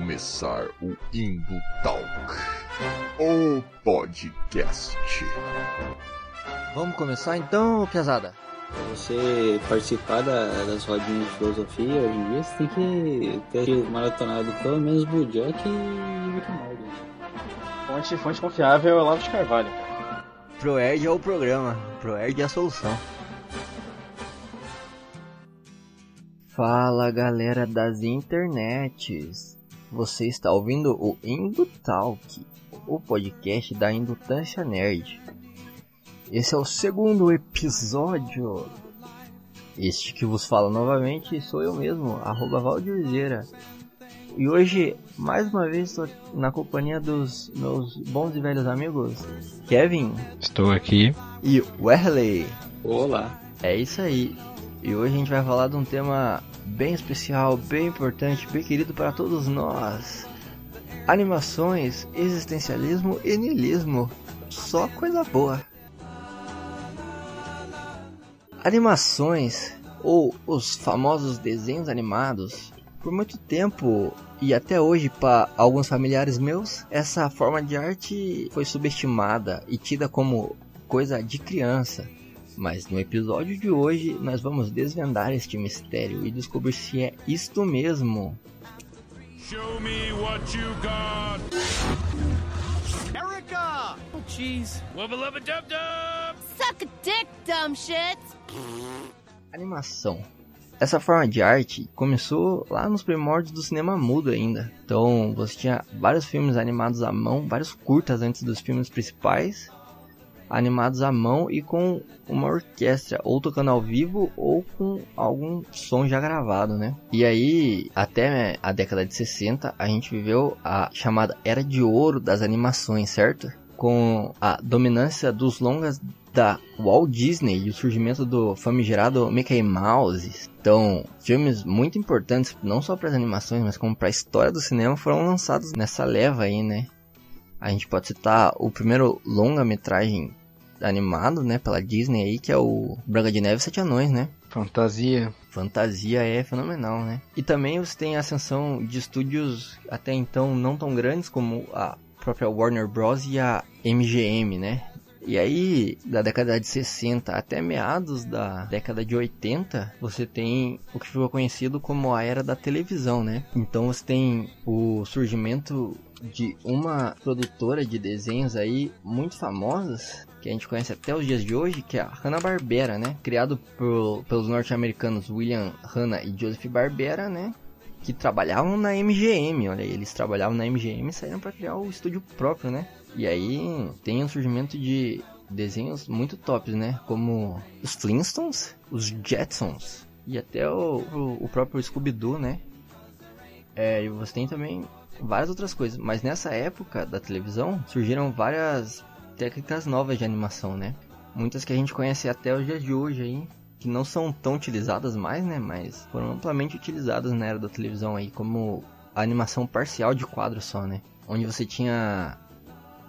começar o Indo Talk, o podcast. Vamos começar então, pesada? Pra você participar da, das rodinhas de filosofia hoje em dia, você tem que ter maratonado pelo menos Bojack e Rick Morty. Fonte, fonte confiável é Olavo de Carvalho. ProErd é o programa, ProErd é a solução. Fala galera das internets, você está ouvindo o Indo Talk, o podcast da Indutância Nerd. Esse é o segundo episódio. Este que vos fala novamente sou eu mesmo, arroba Valdirzeira. E hoje, mais uma vez, estou na companhia dos meus bons e velhos amigos Kevin Estou aqui. e Wesley. Olá! É isso aí. E hoje a gente vai falar de um tema bem especial, bem importante, bem querido para todos nós. Animações, existencialismo e niilismo. Só coisa boa. Animações, ou os famosos desenhos animados, por muito tempo e até hoje para alguns familiares meus, essa forma de arte foi subestimada e tida como coisa de criança. Mas no episódio de hoje nós vamos desvendar este mistério e descobrir se é isto mesmo. Show me what you got. Erica! Oh, jeez. Wubba lubba dub dub. Suck a dick, dumb shit. Animação. Essa forma de arte começou lá nos primórdios do cinema mudo ainda. Então você tinha vários filmes animados à mão, vários curtas antes dos filmes principais, animados à mão e com uma orquestra, ou tocando ao vivo ou com algum som já gravado, né? E aí, até a década de 60, a gente viveu a chamada Era de Ouro das animações, certo? Com a dominância dos longas da Walt Disney e o surgimento do famigerado Mickey Mouse. Então, filmes muito importantes, não só para as animações, mas como para a história do cinema, foram lançados nessa leva aí, né? A gente pode citar o primeiro longa-metragem animado, né, pela Disney aí, que é o Branca de Neve e Sete Anões, né? Fantasia. Fantasia é fenomenal, né? E também você tem a ascensão de estúdios até então não tão grandes como a própria Warner Bros. e a MGM, né? E aí, da década de 60 até meados da década de 80, você tem o que ficou conhecido como a era da televisão, né? Então você tem o surgimento de uma produtora de desenhos aí muito famosas que a gente conhece até os dias de hoje, que é a Hanna-Barbera, né? Criado por, pelos norte-americanos William Hanna e Joseph Barbera, né? Que trabalhavam na MGM, olha aí, eles trabalhavam na MGM e saíram para criar o estúdio próprio, né? E aí tem o surgimento de desenhos muito tops, né? Como os Flintstones, os Jetsons e até o, o, o próprio Scooby-Doo, né? É, e você tem também várias outras coisas. Mas nessa época da televisão surgiram várias técnicas novas de animação, né? Muitas que a gente conhece até os dias de hoje aí, que não são tão utilizadas mais, né? Mas foram amplamente utilizadas na era da televisão aí, como a animação parcial de quadro só, né? Onde você tinha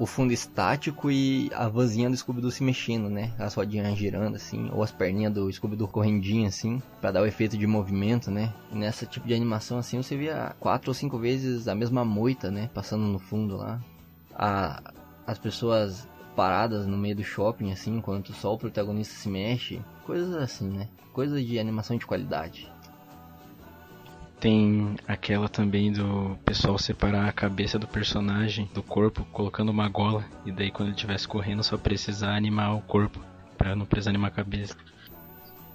o fundo estático e a vozinha do Scooby-Doo se mexendo, né? As rodinhas girando assim, ou as perninhas do Scooby-Doo correndinho assim, para dar o efeito de movimento, né? E nessa tipo de animação assim, você via quatro ou cinco vezes a mesma moita, né? Passando no fundo lá. A, as pessoas paradas no meio do shopping assim, enquanto só o protagonista se mexe, coisas assim, né? Coisas de animação de qualidade. Tem aquela também do pessoal separar a cabeça do personagem do corpo, colocando uma gola. E daí quando ele estivesse correndo só precisar animar o corpo. Pra não precisar animar a cabeça.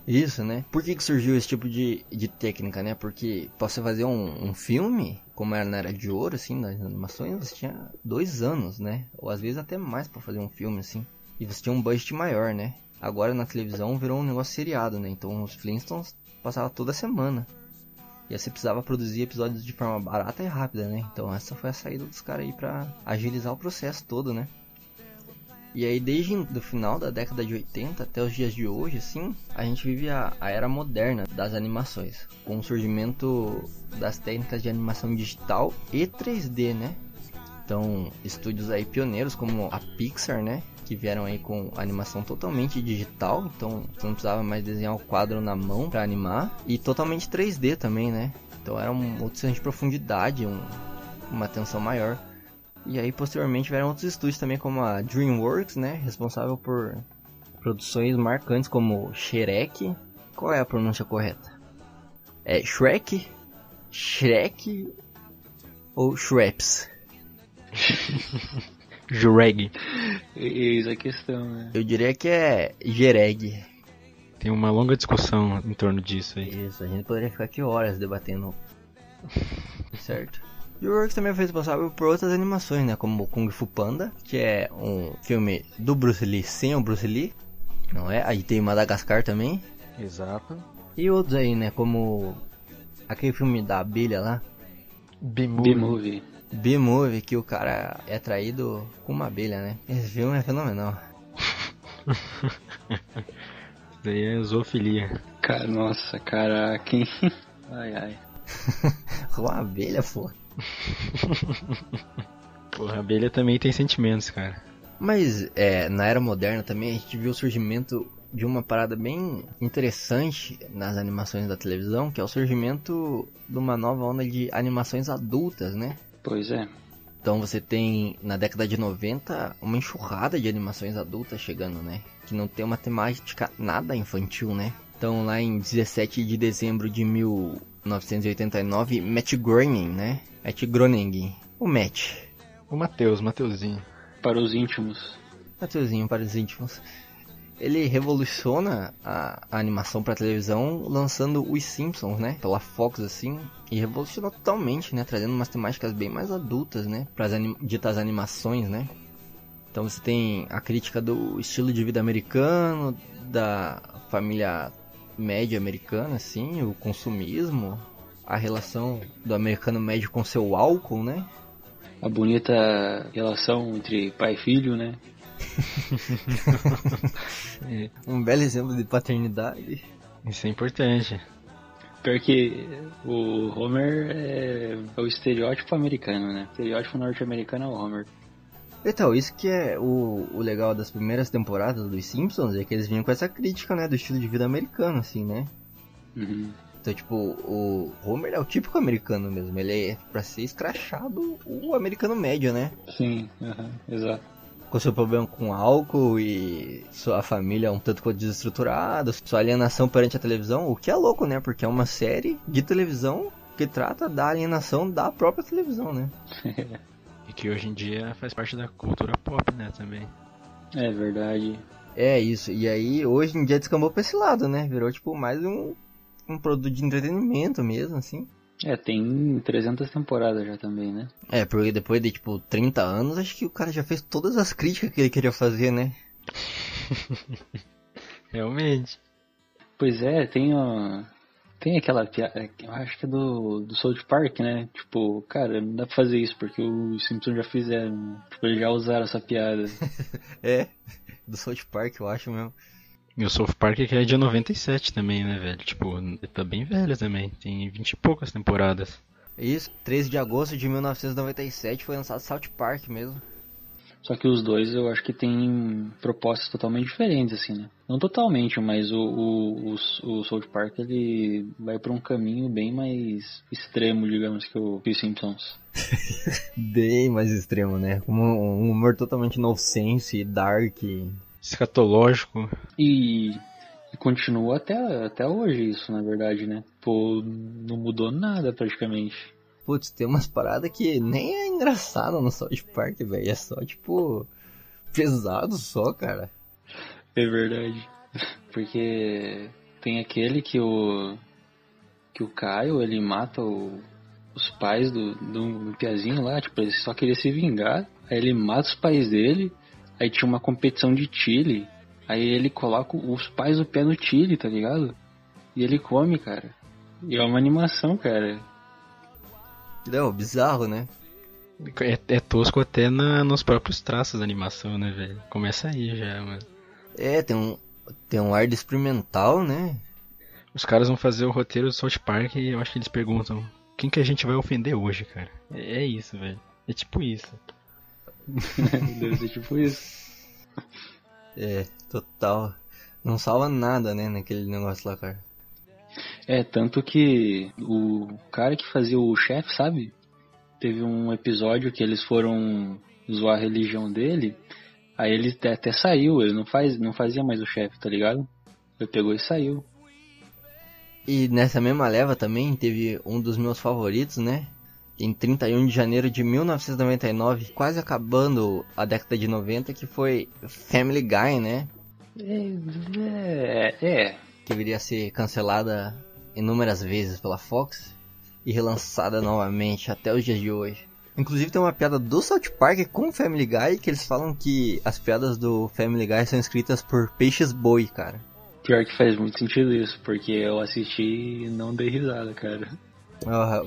Isso, né? Por que, que surgiu esse tipo de, de técnica, né? Porque pra você fazer um, um filme, como era na era de ouro, assim, nas animações, você tinha dois anos, né? Ou às vezes até mais pra fazer um filme, assim. E você tinha um budget maior, né? Agora na televisão virou um negócio seriado, né? Então os Flintstones passavam toda semana. E aí você precisava produzir episódios de forma barata e rápida, né? Então essa foi a saída dos caras aí pra agilizar o processo todo, né? E aí desde o final da década de 80 até os dias de hoje, assim, a gente vive a, a era moderna das animações. Com o surgimento das técnicas de animação digital e 3D, né? Então, estúdios aí pioneiros como a Pixar, né? Que vieram aí com animação totalmente digital, então você não precisava mais desenhar o quadro na mão para animar. E totalmente 3D também, né? Então era um outro senso de profundidade, um, uma atenção maior. E aí posteriormente vieram outros estúdios também como a DreamWorks, né, responsável por produções marcantes como Shrek. Qual é a pronúncia correta? É Shrek, Shrek ou Shreps? Jureg. Eis a questão, né? Eu diria que é Jereg. Tem uma longa discussão em torno disso aí. Isso, a gente poderia ficar aqui horas debatendo. certo. DreamWorks também foi responsável por outras animações, né? Como Kung Fu Panda, que é um filme do Bruce Lee sem o Bruce Lee, não é? Aí tem Madagascar também. Exato. E outros aí, né? Como aquele filme da abelha lá, B-Movie. B-Movie, que o cara é atraído com uma abelha, né? Esse filme é fenomenal. Daí é zoofilia. Cara, nossa, caraca, hein? Ai, ai. Com uma abelha, pô. Porra, a abelha também tem sentimentos, cara. Mas é, na era moderna também a gente viu o surgimento de uma parada bem interessante nas animações da televisão, que é o surgimento de uma nova onda de animações adultas, né? Pois é. Então você tem na década de 90 uma enxurrada de animações adultas chegando, né? Que não tem uma temática nada infantil, né? Então lá em 17 de dezembro de 1989, Matt Groening, né? Matt Groening, o Matt, O Matheus, Mateuzinho. Para os íntimos. Mateuzinho para os íntimos. Ele revoluciona a, a animação para televisão lançando os Simpsons, né? Pela Fox assim, e revolucionou totalmente, né? Trazendo umas temáticas bem mais adultas, né? Para as anim ditas animações, né? Então você tem a crítica do estilo de vida americano, da família média americana, assim, o consumismo, a relação do americano médio com seu álcool, né? A bonita relação entre pai e filho, né? Um belo exemplo de paternidade. Isso é importante. Pior que o Homer é, é o estereótipo americano, né? O estereótipo norte-americano é o Homer. Então, isso que é o, o legal das primeiras temporadas dos Simpsons, é que eles vinham com essa crítica, né, do estilo de vida americano, assim, né? Uhum. Então, tipo, o Homer é o típico americano mesmo, ele é pra ser escrachado o americano médio, né? Sim, aham, exato. Com seu problema com álcool e sua família um tanto quanto desestruturada, sua alienação perante a televisão, o que é louco, né? Porque é uma série de televisão que trata da alienação da própria televisão, né? Que hoje em dia faz parte da cultura pop, né, também. É verdade. É isso, e aí hoje em dia descambou pra esse lado, né? Virou tipo mais um, um produto de entretenimento mesmo, assim. É, tem 300 temporadas já também, né? É, porque depois de tipo 30 anos, acho que o cara já fez todas as críticas que ele queria fazer, né? Realmente. Pois é, tem ó, tem aquela piada, eu acho que é do, do South Park, né? Tipo, cara, não dá pra fazer isso porque os Simpsons já fizeram. Tipo, eles já usaram essa piada. É, do South Park, eu acho mesmo. E o South Park que é de 97 também, né, velho? Tipo, tá bem velho também. Tem 20 e poucas temporadas. Isso, 13 de agosto de 1997 foi lançado South Park mesmo. Só que os dois eu acho que tem propostas totalmente diferentes, assim, né? Não totalmente, mas o, o, o, o South Park ele vai pra um caminho bem mais extremo, digamos, que o, que os Simpsons. Bem mais extremo, né? Como um humor totalmente nonsense, dark. Escatológico. E, e continua até, até hoje isso, na verdade, né? Pô, não mudou nada praticamente. Putz, tem umas paradas que nem é engraçado no South Park, velho. É só, tipo, pesado só, cara. É verdade. Porque tem aquele que o. que o Caio ele mata o- os pais do, do Piazinho lá, tipo, ele só queria se vingar. Aí ele mata os pais dele. Aí tinha uma competição de Chile. Aí ele coloca os pais do pé no Chile, tá ligado? E ele come, cara. E é uma animação, cara. Não, bizarro, né? É, é tosco até na, nos próprios traços da animação, né, velho? Começa aí já, mano. É, tem um, tem um ar de experimental, né? Os caras vão fazer o roteiro do South Park e eu acho que eles perguntam quem que a gente vai ofender hoje, cara. É, é isso, velho. É tipo isso. Deve ser tipo isso. É, total. Não salva nada, né, naquele negócio lá, cara. É, tanto que o cara que fazia o chefe, sabe? teve um episódio que eles foram zoar a religião dele, aí ele até, até saiu, ele não, faz, não fazia mais o chefe, tá ligado? Ele pegou e saiu. E nessa mesma leva também teve um dos meus favoritos, né? Em 31 de janeiro de 1999, quase acabando a década de 90, que foi Family Guy, né? É, é, é. Que viria a ser cancelada inúmeras vezes pela Fox e relançada novamente até os dias de hoje. Inclusive tem uma piada do South Park com Family Guy que eles falam que as piadas do Family Guy são escritas por peixes boi, cara. Pior que faz muito sentido isso, porque eu assisti e não dei risada, cara. Ah,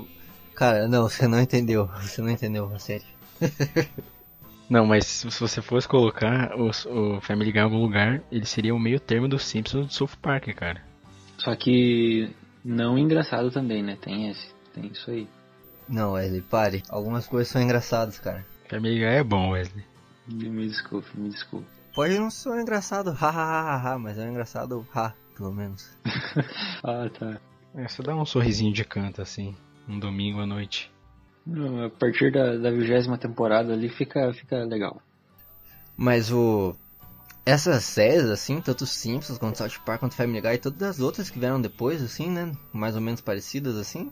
cara, não, você não entendeu. Você não entendeu, sério. Não, mas se você fosse colocar o, o Family Guy em algum lugar, ele seria o meio termo do Simpsons do South Park, cara. Só que não engraçado também, né? Tem esse, tem isso aí. Não, Wesley, pare. Algumas coisas são engraçadas, cara. Guy é bom, Wesley. Me desculpe, me desculpe. Pode não ser um engraçado, ha, ha, ha, ha, ha, mas é um engraçado, ha, pelo menos. ah, tá. É, só dá um sorrisinho de canto, assim, um domingo à noite. Não, A partir da da vigésima temporada ali fica, fica legal. Mas o. Essas séries, assim, tanto Simpsons quanto South Park quanto Family Guy e todas as outras que vieram depois, assim, né? Mais ou menos parecidas, assim.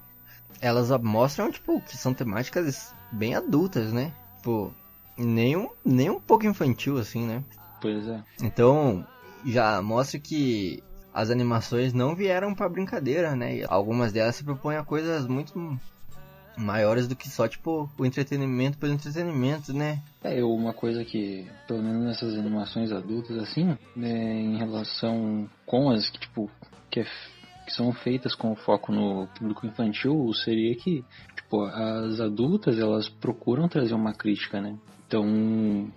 Elas mostram, tipo, que são temáticas bem adultas, né? Tipo, nem um, nem um pouco infantil, assim, né? Pois é. Então, já mostra que as animações não vieram pra brincadeira, né? E algumas delas se propõem a coisas muito maiores do que só, tipo, o entretenimento pelo entretenimento, né? É, uma coisa que, pelo menos nessas animações adultas, assim, né, em relação com as que, tipo, que, é que são feitas com foco no público infantil, seria que, tipo, as adultas, elas procuram trazer uma crítica, né? Então,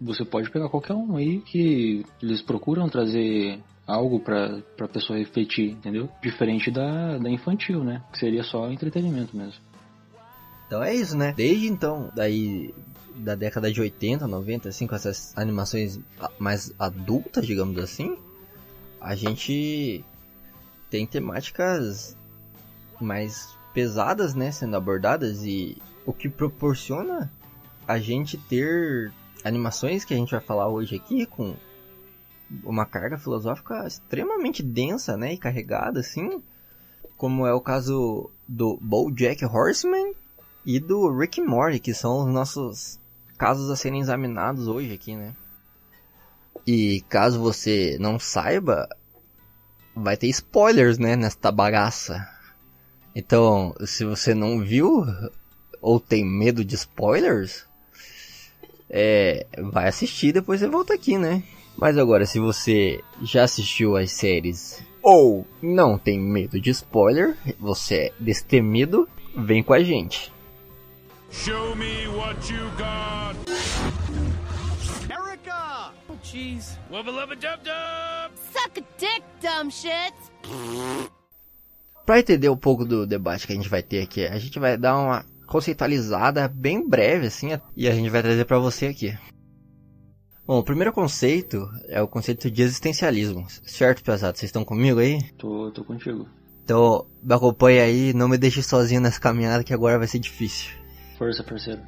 você pode pegar qualquer um aí que eles procuram trazer algo pra, pra pessoa refletir, entendeu? Diferente da, da infantil, né? Que seria só entretenimento mesmo. Então é isso, né? Desde então, daí da década de 80, 90, assim, com essas animações mais adultas, digamos assim, a gente tem temáticas mais pesadas, né, sendo abordadas e o que proporciona a gente ter animações que a gente vai falar hoje aqui com uma carga filosófica extremamente densa, né, e carregada assim, como é o caso do BoJack Horseman e do Rick Morty, que são os nossos casos a serem examinados hoje aqui, né? E caso você não saiba, vai ter spoilers, né, nesta bagaça. Então, se você não viu ou tem medo de spoilers, é, vai assistir depois você volta aqui, né? Mas agora, se você já assistiu as séries ou não tem medo de spoiler, você é destemido, vem com a gente. Show me what you got. Erica! Oh, jeez. Wubba lubba dub dub. Suck a dick, dumb shit! Pra entender um pouco do debate que a gente vai ter aqui, a gente vai dar uma conceitualizada bem breve, assim, e a gente vai trazer pra você aqui. Bom, o primeiro conceito é o conceito de existencialismo. Certo, pesado? Vocês estão comigo aí? Tô, tô contigo. Então, me acompanhe aí, não me deixe sozinho nessa caminhada que agora vai ser difícil. Força, parceiro.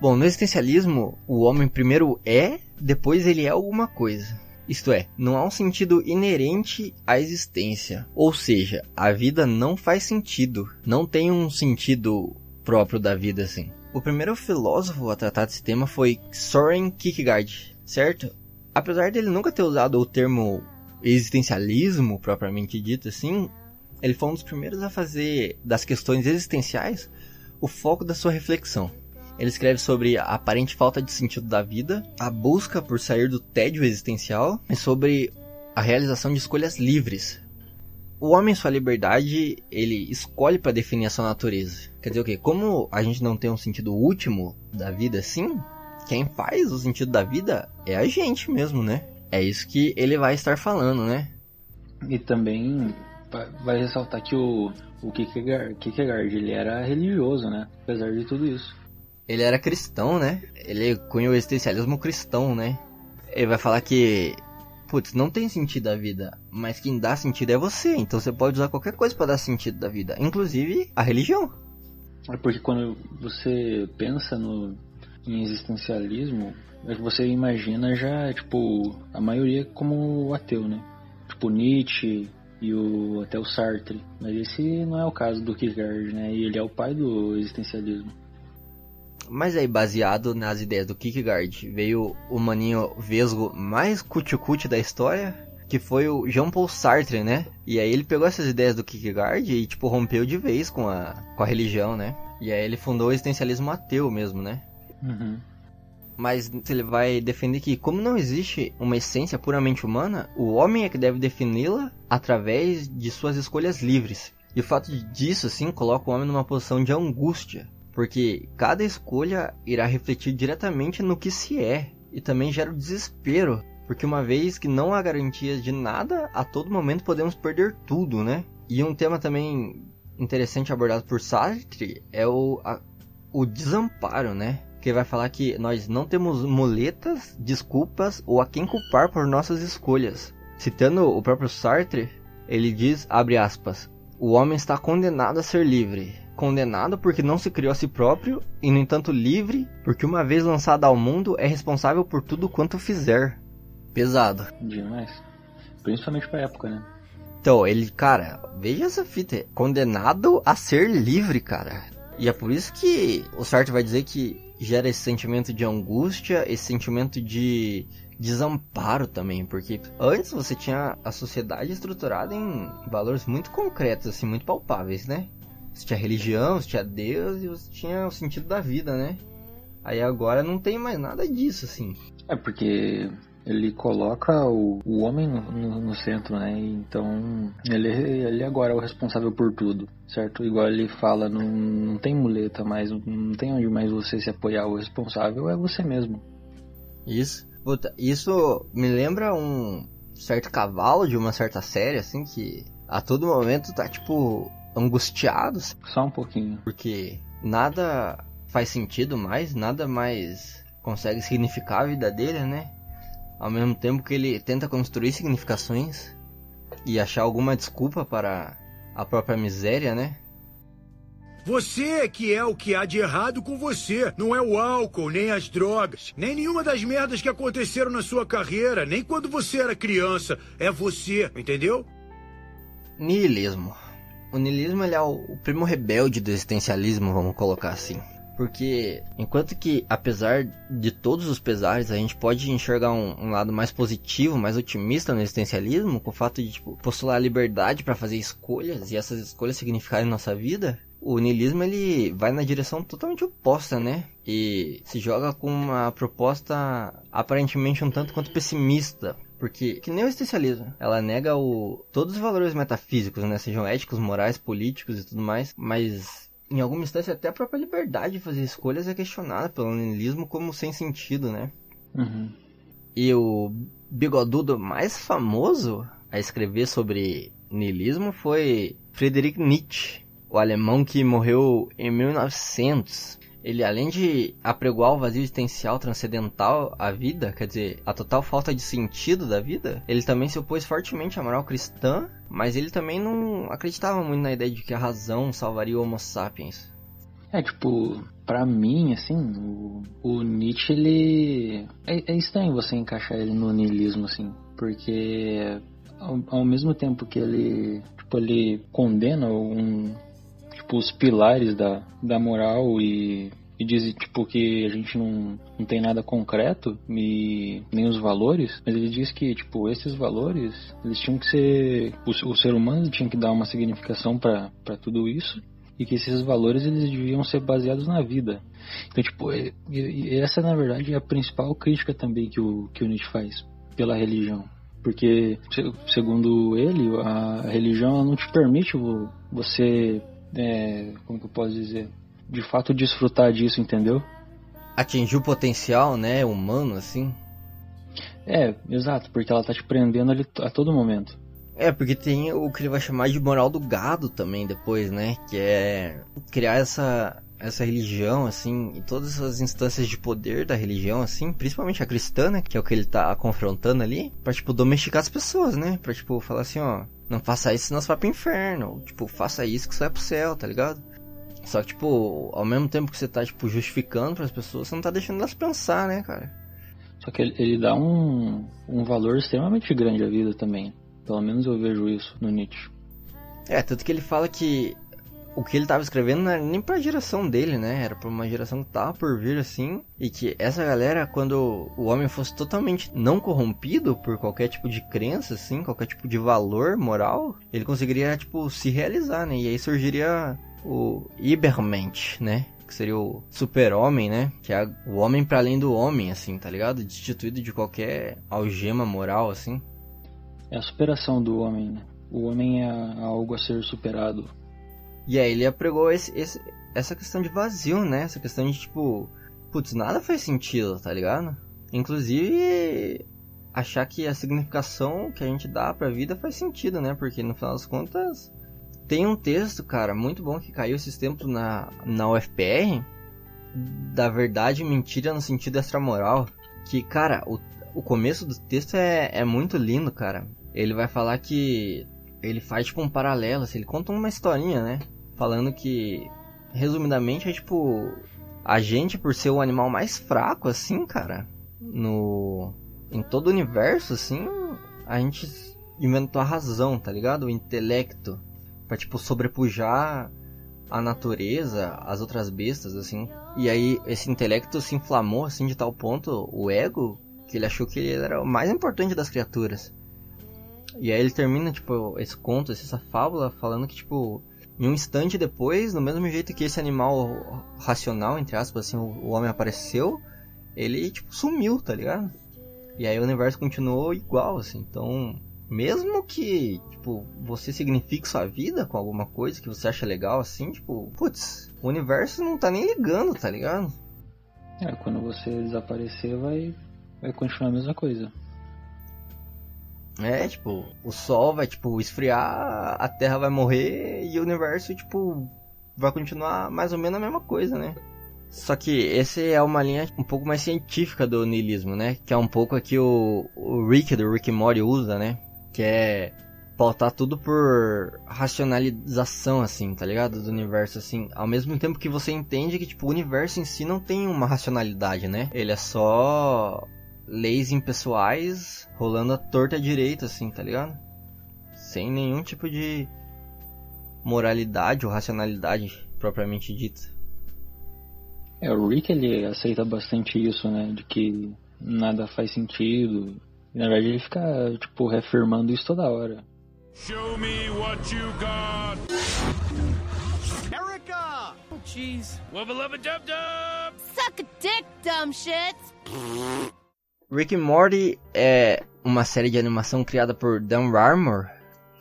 Bom, no existencialismo, o homem primeiro é, depois ele é alguma coisa. Isto é, não há um sentido inerente à existência. Ou seja, a vida não faz sentido. Não tem um sentido próprio da vida assim. O primeiro filósofo a tratar desse tema foi Soren Kierkegaard, certo? Apesar dele nunca ter usado o termo existencialismo propriamente dito assim, ele foi um dos primeiros a fazer das questões existenciais o foco da sua reflexão. Ele escreve sobre a aparente falta de sentido da vida, a busca por sair do tédio existencial e sobre a realização de escolhas livres. O homem, em sua liberdade, ele escolhe para definir a sua natureza. Quer dizer o quê? Como a gente não tem um sentido último da vida assim, quem faz o sentido da vida é a gente mesmo, né? É isso que ele vai estar falando, né? E também vai ressaltar que o, o Kierkegaard, Kierkegaard, ele era religioso, né? Apesar de tudo isso. ele era cristão, né? Ele cunhou o existencialismo cristão, né? Ele vai falar que, putz, não tem sentido a vida, mas quem dá sentido é você. Então você pode usar qualquer coisa para dar sentido da vida, inclusive a religião. É porque quando você pensa no, em existencialismo, é que você imagina já, tipo, a maioria como ateu, né? Tipo Nietzsche e o, até o Sartre. Mas esse não é o caso do Kierkegaard, né? E ele é o pai do existencialismo. Mas aí, baseado nas ideias do Kierkegaard, veio o maninho vesgo mais cuticute da história, que foi o Jean-Paul Sartre, né? E aí ele pegou essas ideias do Kierkegaard e, tipo, rompeu de vez com a, com a religião, né? E aí ele fundou o existencialismo ateu mesmo, né? Uhum. Mas ele vai defender que, como não existe uma essência puramente humana, o homem é que deve defini-la através de suas escolhas livres. E o fato disso, assim, coloca o homem numa posição de angústia, porque cada escolha irá refletir diretamente no que se é, e também gera o desespero, porque uma vez que não há garantias de nada, a todo momento podemos perder tudo, né? E um tema também interessante abordado por Sartre é o, a, o desamparo, né? Que vai falar que nós não temos muletas, desculpas ou a quem culpar por nossas escolhas. Citando o próprio Sartre, ele diz, abre aspas, o homem está condenado a ser livre. Condenado porque não se criou a si próprio e, no entanto, livre porque, uma vez lançado ao mundo, é responsável por tudo quanto fizer. Pesado. Demais. Principalmente pra época, né? Então, ele, cara, veja essa fita. Condenado a ser livre, cara. E é por isso que o Sartre vai dizer que gera esse sentimento de angústia, esse sentimento de desamparo também, porque antes você tinha a sociedade estruturada em valores muito concretos, assim, muito palpáveis, né? Você tinha religião, você tinha Deus e você tinha o sentido da vida, né? Aí agora não tem mais nada disso, assim. É porque ele coloca o, o homem no, no- no centro, né? Então ele, ele agora é o responsável por tudo, certo? Igual ele fala, não, não tem muleta mais, não tem onde mais você se apoiar. O responsável é você mesmo. Isso. Puta, isso me lembra um certo cavalo de uma certa série, assim, que a todo momento tá, tipo, angustiado, Só um pouquinho. porque nada faz sentido mais, nada mais consegue significar a vida dele, né? Ao mesmo tempo que ele tenta construir significações e achar alguma desculpa para a própria miséria, né? Você que é o que há de errado com você. Não é o álcool, nem as drogas, nem nenhuma das merdas que aconteceram na sua carreira, nem quando você era criança. É você, entendeu? Nihilismo. O nihilismo é o primo rebelde do existencialismo, vamos colocar assim. Porque enquanto que, apesar de todos os pesares, a gente pode enxergar um, um lado mais positivo, mais otimista no existencialismo, com o fato de tipo, postular a liberdade para fazer escolhas e essas escolhas significarem nossa vida, o niilismo ele vai na direção totalmente oposta, né? E se joga com uma proposta aparentemente um tanto quanto pessimista. Porque, que nem o existencialismo, ela nega o, todos os valores metafísicos, né? Sejam éticos, morais, políticos e tudo mais. Mas, em alguma instância, até a própria liberdade de fazer escolhas é questionada pelo niilismo como sem sentido, né? Uhum. E o bigodudo mais famoso a escrever sobre niilismo foi Friedrich Nietzsche, o alemão que morreu em 1900. Ele, além de apregoar o vazio existencial transcendental à vida, quer dizer, a total falta de sentido da vida, ele também se opôs fortemente à moral cristã, mas ele também não acreditava muito na ideia de que a razão salvaria o Homo sapiens. É, tipo, pra mim, assim, o, o Nietzsche, ele. É, é estranho você encaixar ele no niilismo, assim, porque ao, ao mesmo tempo que ele, tipo, ele condena um, tipo, os pilares da, da moral e, e diz, tipo, que a gente não, não tem nada concreto, e nem os valores, mas ele diz que, tipo, esses valores, eles tinham que ser, o, o ser humano tinha que dar uma significação pra tudo isso, e que esses valores eles deviam ser baseados na vida. Então, tipo, e, e essa na verdade é a principal crítica também que o, que o Nietzsche faz pela religião. Porque, se- segundo ele, a religião não te permite vo- você, é, como que eu posso dizer, de fato desfrutar disso, entendeu? Atingiu o potencial, né, humano, assim. É, exato, porque ela tá te prendendo ali a todo momento. É, porque tem o que ele vai chamar de moral do gado também depois, né? Que é criar essa, essa religião, assim, e todas essas instâncias de poder da religião, assim, principalmente a cristã, né? Que é o que ele tá confrontando ali, pra, tipo, domesticar as pessoas, né? Pra, tipo, falar assim, ó, não faça isso senão você vai pro inferno. Tipo, faça isso que você vai pro céu, tá ligado? Só que, tipo, ao mesmo tempo que você tá, tipo, justificando pras pessoas, você não tá deixando elas pensar, né, cara? Só que ele, ele dá um, um valor extremamente grande à vida também. Pelo menos eu vejo isso no Nietzsche. É, tanto que ele fala que o que ele tava escrevendo não era nem pra geração dele, né? Era pra uma geração que tava por vir assim. E que essa galera, quando o homem fosse totalmente não corrompido por qualquer tipo de crença, assim, qualquer tipo de valor moral, ele conseguiria, tipo, se realizar, né? E aí surgiria o Ibermensch, né? Que seria o super-homem, né? Que é o homem para além do homem, assim, tá ligado? Destituído de qualquer algema moral, assim. É a superação do homem, né? O homem é algo a ser superado. E aí ele apregou esse, esse, essa questão de vazio, né? Essa questão de tipo, putz, nada faz sentido, tá ligado? Inclusive achar que a significação que a gente dá pra vida faz sentido, né? Porque no final das contas tem um texto, cara, muito bom que caiu esses tempos na, na UFPR da verdade e mentira no sentido extramoral. Que, cara, o, o começo do texto é, é muito lindo, cara. Ele vai falar que ele faz tipo um paralelo, assim, ele conta uma historinha, né? Falando que, resumidamente, é tipo. A gente, por ser o animal mais fraco, assim, cara, no. Em todo o universo, assim, a gente inventou a razão, tá ligado? O intelecto. Pra, tipo, sobrepujar a natureza, as outras bestas, assim. E aí, esse intelecto se inflamou, assim, de tal ponto, o ego, que ele achou que ele era o mais importante das criaturas. E aí ele termina, tipo, esse conto, essa fábula, falando que, tipo, em um instante depois, do mesmo jeito que esse animal racional, entre aspas, assim, o, homem apareceu, ele, tipo, sumiu, tá ligado? E aí o universo continuou igual, assim, então... Mesmo que, tipo, você signifique sua vida com alguma coisa que você acha legal, assim, tipo, putz, o universo não tá nem ligando, tá ligado? É, quando você desaparecer vai, vai continuar a mesma coisa. É, tipo, o sol vai, tipo, esfriar, a Terra vai morrer e o universo, tipo, vai continuar mais ou menos a mesma coisa, né? Só que esse é uma linha um pouco mais científica do niilismo, né? Que é um pouco aqui o, o Rick do Rick Mori usa, né? Que é pautar tudo por racionalização, assim, tá ligado? Do universo, assim. Ao mesmo tempo que você entende que, tipo, o universo em si não tem uma racionalidade, né? Ele é só leis impessoais rolando a torta direita, assim, tá ligado? Sem nenhum tipo de moralidade ou racionalidade propriamente dita. É, o Rick ele aceita bastante isso, né? De que nada faz sentido. E, na verdade ele fica, tipo, reafirmando isso toda hora. Show me what you got. Erica! Oh, jeez. Wubba lubba dub dub. Suck a dick, dumb shit! Rick and Morty é uma série de animação criada por Dan Harmon,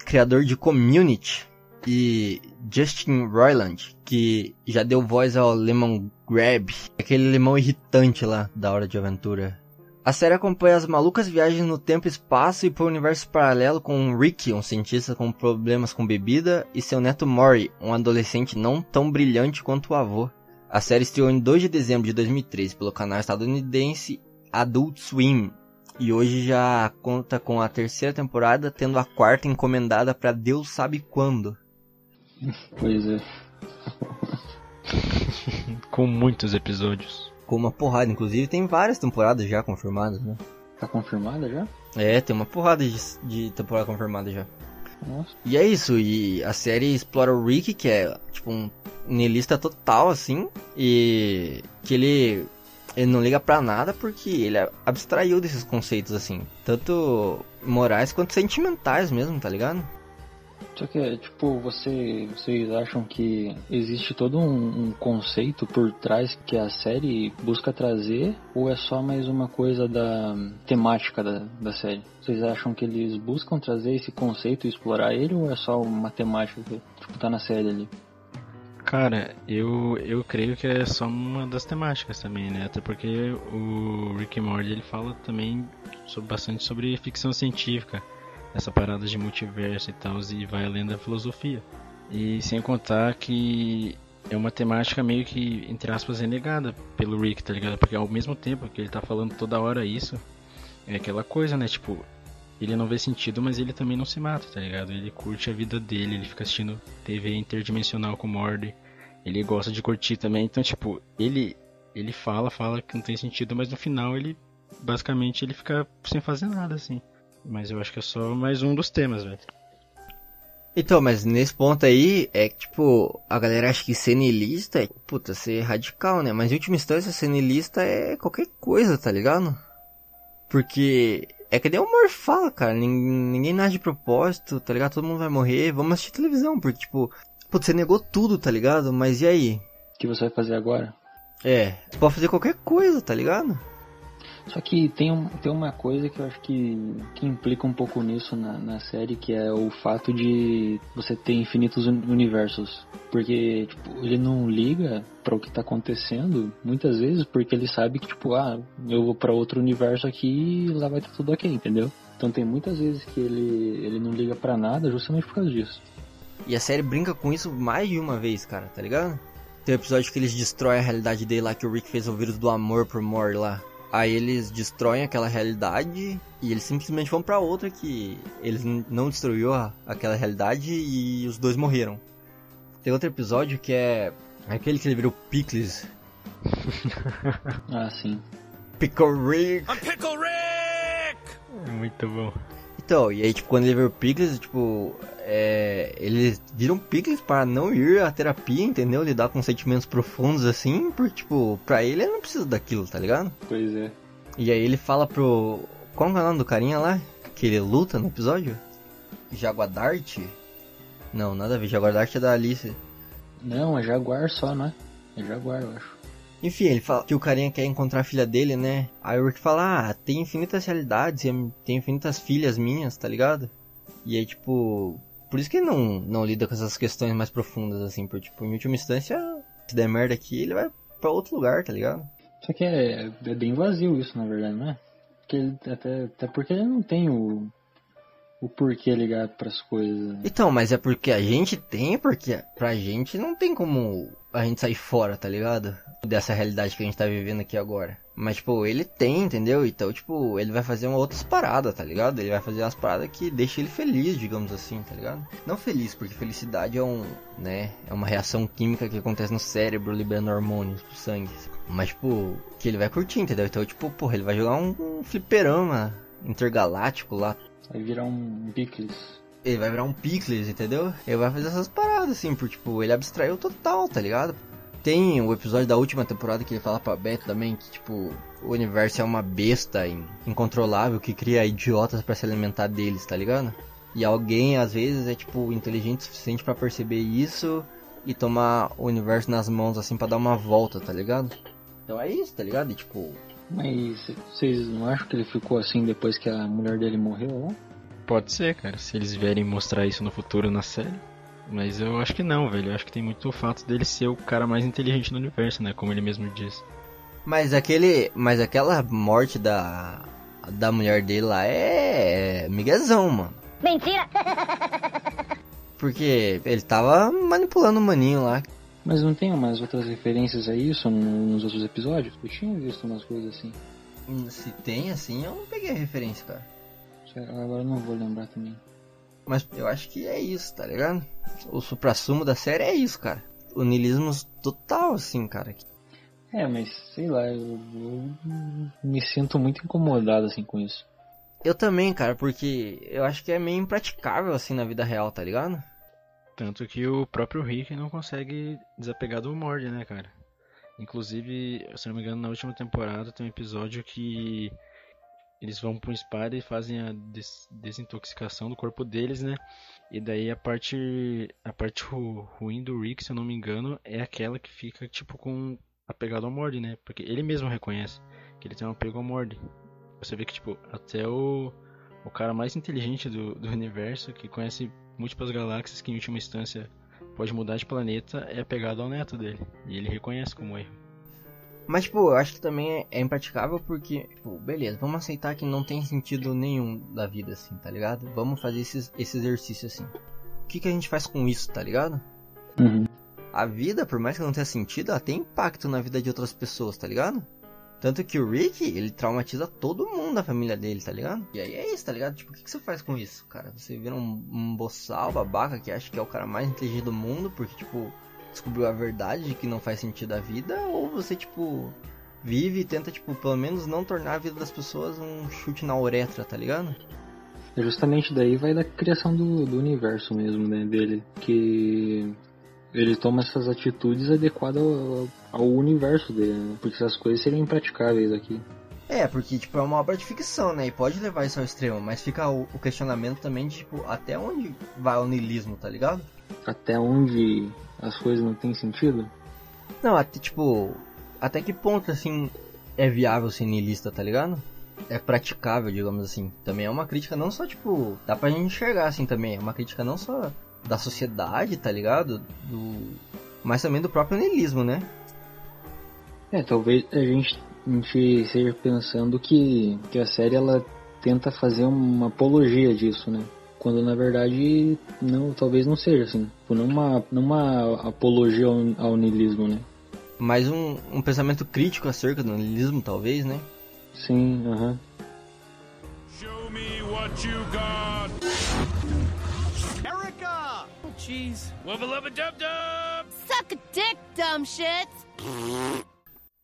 criador de Community, e Justin Roiland, que já deu voz ao Lemon Grab, aquele limão irritante lá da Hora de Aventura. A série acompanha as malucas viagens no tempo e espaço e por um universo paralelo com Rick, um cientista com problemas com bebida, e seu neto Mori, um adolescente não tão brilhante quanto o avô. A série estreou em 2 de dezembro de 2013 pelo canal estadunidense Adult Swim e hoje já conta com a terceira temporada, tendo a quarta encomendada para Deus sabe quando. Pois é. Com muitos episódios. Com uma porrada, inclusive tem várias temporadas já confirmadas, né? Tá confirmada já? É, tem uma porrada de, de temporada confirmada já. Nossa. E é isso, e a série explora o Rick, que é tipo um nihilista total, assim, e que ele ele não liga pra nada porque ele abstraiu desses conceitos, assim, tanto morais quanto sentimentais mesmo, tá ligado? Só que, tipo, você, vocês acham que existe todo um, um conceito por trás que a série busca trazer? Ou é só mais uma coisa da temática da, da série? Vocês acham que eles buscam trazer esse conceito e explorar ele? Ou é só uma temática que, tipo, tá na série ali? Cara, eu, eu creio que é só uma das temáticas também, né? Até porque o Rick Morty ele fala também sobre, bastante sobre ficção científica, essa parada de multiverso e tal, e vai além da filosofia. E sem contar que é uma temática meio que, entre aspas, renegada pelo Rick, tá ligado? Porque ao mesmo tempo que ele tá falando toda hora isso, é aquela coisa, né? Tipo, ele não vê sentido, mas ele também não se mata, tá ligado? Ele curte a vida dele, ele fica assistindo TV interdimensional com Morty. ele gosta de curtir também. Então, tipo, ele ele fala, fala que não tem sentido, mas no final ele basicamente ele fica sem fazer nada assim. Mas eu acho que é só mais um dos temas, velho. Então, mas nesse ponto aí, é que, tipo, a galera acha que ser niilista é, puta, ser radical, né? Mas em última instância, ser niilista é qualquer coisa, tá ligado? Porque é que nem o Mor fala, cara, ninguém, ninguém nasce de propósito, tá ligado? Todo mundo vai morrer, vamos assistir televisão, porque, tipo, putz, você negou tudo, tá ligado? Mas e aí? O que você vai fazer agora? É, você pode fazer qualquer coisa, tá ligado? Só que tem, um, tem uma coisa que eu acho que, que implica um pouco nisso na, na série, que é o fato de você ter infinitos uni- universos. Porque, tipo, ele não liga para o que tá acontecendo, muitas vezes, porque ele sabe que, tipo, ah, eu vou para outro universo aqui e lá vai estar tudo ok, entendeu? Então tem muitas vezes que ele, ele não liga para nada justamente por causa disso. E a série brinca com isso mais de uma vez, cara, tá ligado? Tem um episódio que eles destroem a realidade dele lá, que o Rick fez o vírus do amor pro Mor lá. Aí eles destroem aquela realidade e eles simplesmente vão pra outra que eles não destruiu a- aquela realidade e os dois morreram. Tem outro episódio que é aquele que ele virou Pickles. Ah, sim. Pickle Rick! Muito bom. Então, e aí, tipo, quando ele vira o Pickles, tipo, é, eles viram Pickles para não ir à terapia, entendeu? Lidar com sentimentos profundos assim, porque, tipo, pra ele ele não precisa daquilo, tá ligado? Pois é. E aí ele fala pro. Qual que é o nome do carinha lá? Que ele luta no episódio? Jaguadart? Não, nada a ver, Jaguadart é da Alice. Não, é Jaguar só, não é? É Jaguar, eu acho. Enfim, ele fala que o carinha quer encontrar a filha dele, né? Aí o Rick fala, ah, tem infinitas realidades, tem infinitas filhas minhas, tá ligado? E aí, tipo, por isso que ele não, não lida com essas questões mais profundas, assim, por tipo, em última instância, se der merda aqui, ele vai pra outro lugar, tá ligado? Só que é, é bem vazio isso, na verdade, não é? Porque ele, até, até porque ele não tem o, o porquê ligar pras coisas. né? Então, mas é porque a gente tem, porque pra gente não tem como a gente sair fora, tá ligado? Dessa realidade que a gente tá vivendo aqui agora. Mas, tipo, ele tem, entendeu? Então, tipo, ele vai fazer uma outras paradas, tá ligado? Ele vai fazer umas paradas que deixam ele feliz, digamos assim, tá ligado? Não feliz, porque felicidade é um, né? É uma reação química que acontece no cérebro, liberando hormônios pro sangue. Mas, tipo, que ele vai curtir, entendeu? Então, tipo, porra, ele vai jogar um, um fliperama intergaláctico lá, Vai virar um Pickles. ele vai virar um Pickles, entendeu? Ele vai fazer essas paradas, assim, por tipo, ele abstraiu total, tá ligado? Tem o episódio da última temporada que ele fala pra Beth também que, tipo, o universo é uma besta in- incontrolável que cria idiotas pra se alimentar deles, tá ligado? E alguém, às vezes, é, tipo, inteligente o suficiente pra perceber isso e tomar o universo nas mãos, assim, pra dar uma volta, tá ligado? Então é isso, tá ligado? E, tipo, Mas vocês não acham que ele ficou assim depois que a mulher dele morreu lá? Pode ser, cara, se eles vierem mostrar isso no futuro na série. Mas eu acho que não, velho. Eu acho que tem muito o fato dele ser o cara mais inteligente do universo, né? Como ele mesmo diz. Mas aquele. Mas aquela morte da. Da mulher dele lá é. é miguezão, mano. Mentira! Porque ele tava manipulando o maninho lá. Mas não tem umas outras referências a isso no- nos outros episódios? Eu tinha visto umas coisas assim. Hum, Se tem assim, eu não peguei a referência, cara. Agora eu não vou lembrar também. Mas eu acho que é isso, tá ligado? O supra-sumo da série é isso, cara. O niilismo total, assim, cara. É, mas sei lá, eu, eu me sinto muito incomodado assim com isso. Eu também, cara, porque eu acho que é meio impraticável, assim, na vida real, tá ligado? Tanto que o próprio Rick não consegue desapegar do Mord, né, cara? Inclusive, se não me engano, na última temporada tem um episódio que eles vão para um spa e fazem a des- desintoxicação do corpo deles, né? E daí a parte a parte ru- ruim do Rick, se eu não me engano, é aquela que fica tipo com apegado ao Mord, né? Porque ele mesmo reconhece que ele tem um apego ao Mord. Você vê que tipo até o o cara mais inteligente do, do universo, que conhece múltiplas galáxias, que em última instância pode mudar de planeta, é apegado ao neto dele. E ele reconhece como erro. Mas, tipo, eu acho que também é, é impraticável porque, tipo, beleza, vamos aceitar que não tem sentido nenhum da vida, assim, tá ligado? Vamos fazer esses, esse exercício assim. O que, que a gente faz com isso, tá ligado? Uhum. A vida, por mais que não tenha sentido, ela tem impacto na vida de outras pessoas, tá ligado? Tanto que o Rick, ele traumatiza todo mundo da família dele, tá ligado? E aí é isso, tá ligado? Tipo, o que, que você faz com isso, cara? Você vira um, um boçal, babaca, que acha que é o cara mais inteligente do mundo, porque, tipo, descobriu a verdade de que não faz sentido a vida, ou você, tipo, vive e tenta, tipo, pelo menos não tornar a vida das pessoas um chute na uretra, tá ligado? É justamente daí vai da criação do, do universo mesmo, né, dele. Que ele toma essas atitudes adequadas ao, ao universo dele, né? Porque essas coisas seriam impraticáveis aqui. É, porque, tipo, é uma obra de ficção, né? E pode levar isso ao extremo, mas fica o, o questionamento também de, tipo, até onde vai o niilismo, tá ligado? Até onde as coisas não têm sentido? Não, até, tipo, até que ponto, assim, é viável ser niilista, tá ligado? É praticável, digamos assim. Também é uma crítica não só, tipo, dá pra gente enxergar assim também. É uma crítica não só da sociedade, tá ligado? Do... Mas também do próprio niilismo, né? É, talvez a gente, a gente esteja pensando que, que a série ela tenta fazer uma apologia disso, né? Quando na verdade não, talvez não seja assim. Tipo, não uma, não uma apologia ao, ao niilismo, né? Mais um, um pensamento crítico acerca do niilismo, talvez, né? Sim, aham. Show me what you got. Erica! Oh, jeez. Wubba lubba dub dub. Suck a dick, dumb shits!